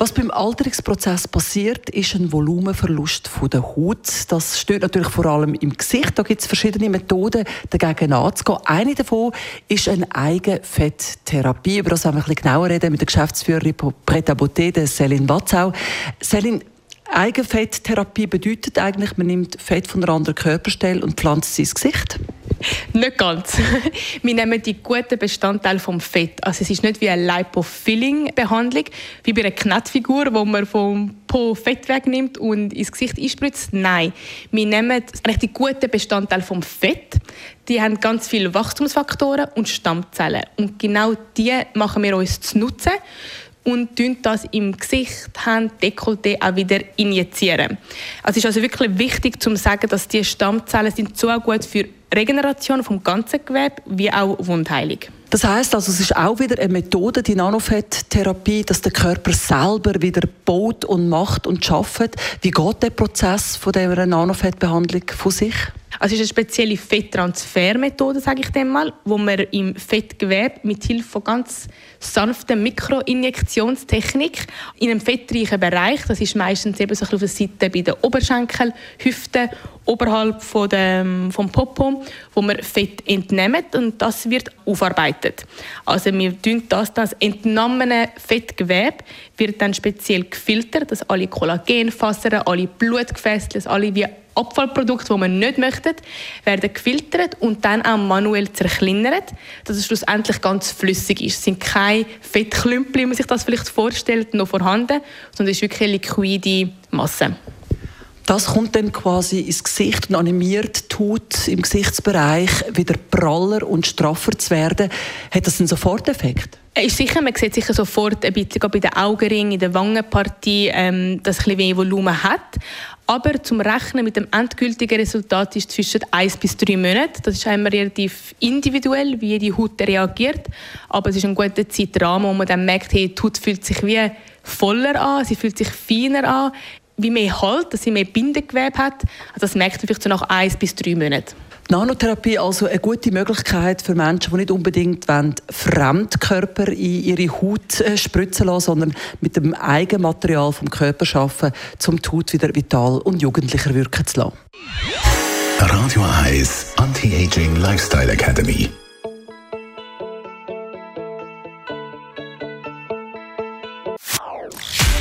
was beim Alterungsprozess passiert, ist ein Volumenverlust von der Haut. Das stört natürlich vor allem im Gesicht. Da gibt es verschiedene Methoden, dagegen anzugehen. Eine davon ist eine Eigenfetttherapie. Über das werden wir ein bisschen genauer reden mit der Geschäftsführerin Preta Beauté, Céline Watzau. Céline, Eigenfetttherapie bedeutet eigentlich, man nimmt Fett von einer anderen Körperstelle und pflanzt sie ins Gesicht? Nicht ganz. Wir nehmen die guten Bestandteile vom Fett. Also es ist nicht wie eine Lipofilling-Behandlung, wie bei einer Knettfigur, wo man vom Po Fett wegnimmt und ins Gesicht einspritzt. Nein, wir nehmen die guten Bestandteile vom Fett. Die haben ganz viele Wachstumsfaktoren und Stammzellen. Und genau die machen wir uns zu nutzen und das im Gesicht, Hand, Dekolleté auch wieder injizieren. Also es ist also wirklich wichtig zu sagen, dass die Stammzellen sind so gut für Regeneration vom ganzen Gewebe wie auch Wundheilung. Das heißt also, es ist auch wieder eine Methode, die Nanofetttherapie, dass der Körper selber wieder baut und macht und schafft. Wie geht der Prozess von dieser Nanofettbehandlung von sich? Also es ist eine spezielle Fetttransfermethode, sage ich dem mal, wo man im Fettgewebe mit Hilfe von ganz sanfter Mikroinjektionstechnik in einem fettreichen Bereich, das ist meistens eben so auf der Seite bei den Oberschenkel, Hüften, oberhalb von dem, vom Popo, wo man Fett entnehmen und das wird aufarbeitet. Also wir tun das, das entnommene Fettgewebe wird dann speziell gefiltert, dass alle Kollagenfasern, alle Blutgefäße, alle wie Abfallprodukte, die man nicht möchte, werden gefiltert und dann auch manuell zerkleinert, dass es schlussendlich ganz flüssig ist. Es sind keine Fettklümpel, wie man sich das vielleicht vorstellt, noch vorhanden, sondern es ist wirklich eine liquide Masse. Das kommt dann quasi ins Gesicht und animiert die Haut im Gesichtsbereich wieder praller und straffer zu werden. Hat das einen Soforteffekt? Ist sicher, man sieht sicher sofort ein bisschen bei den Augenringen, in der Wangenpartie, ähm, dass es ein bisschen mehr Volumen hat. Aber zum Rechnen mit dem endgültigen Resultat ist zwischen 1 bis 3 Monate. Das ist einmal relativ individuell, wie die Haut reagiert. Aber es ist ein guter Zeitrahmen, wo man dann merkt, hey, die Haut fühlt sich wie voller an, sie fühlt sich feiner an, wie mehr Halt, dass sie mehr Bindegewebe hat. Also das merkt man vielleicht so nach 1 bis 3 Monaten. Nanotherapie also eine gute Möglichkeit für Menschen, die nicht unbedingt wollen, Fremdkörper in ihre Haut äh, spritzen lassen, sondern mit dem Eigenmaterial vom Körper arbeiten, um die Haut wieder vital und jugendlicher wirken zu lassen. Radio 1 Anti-Aging Lifestyle Academy.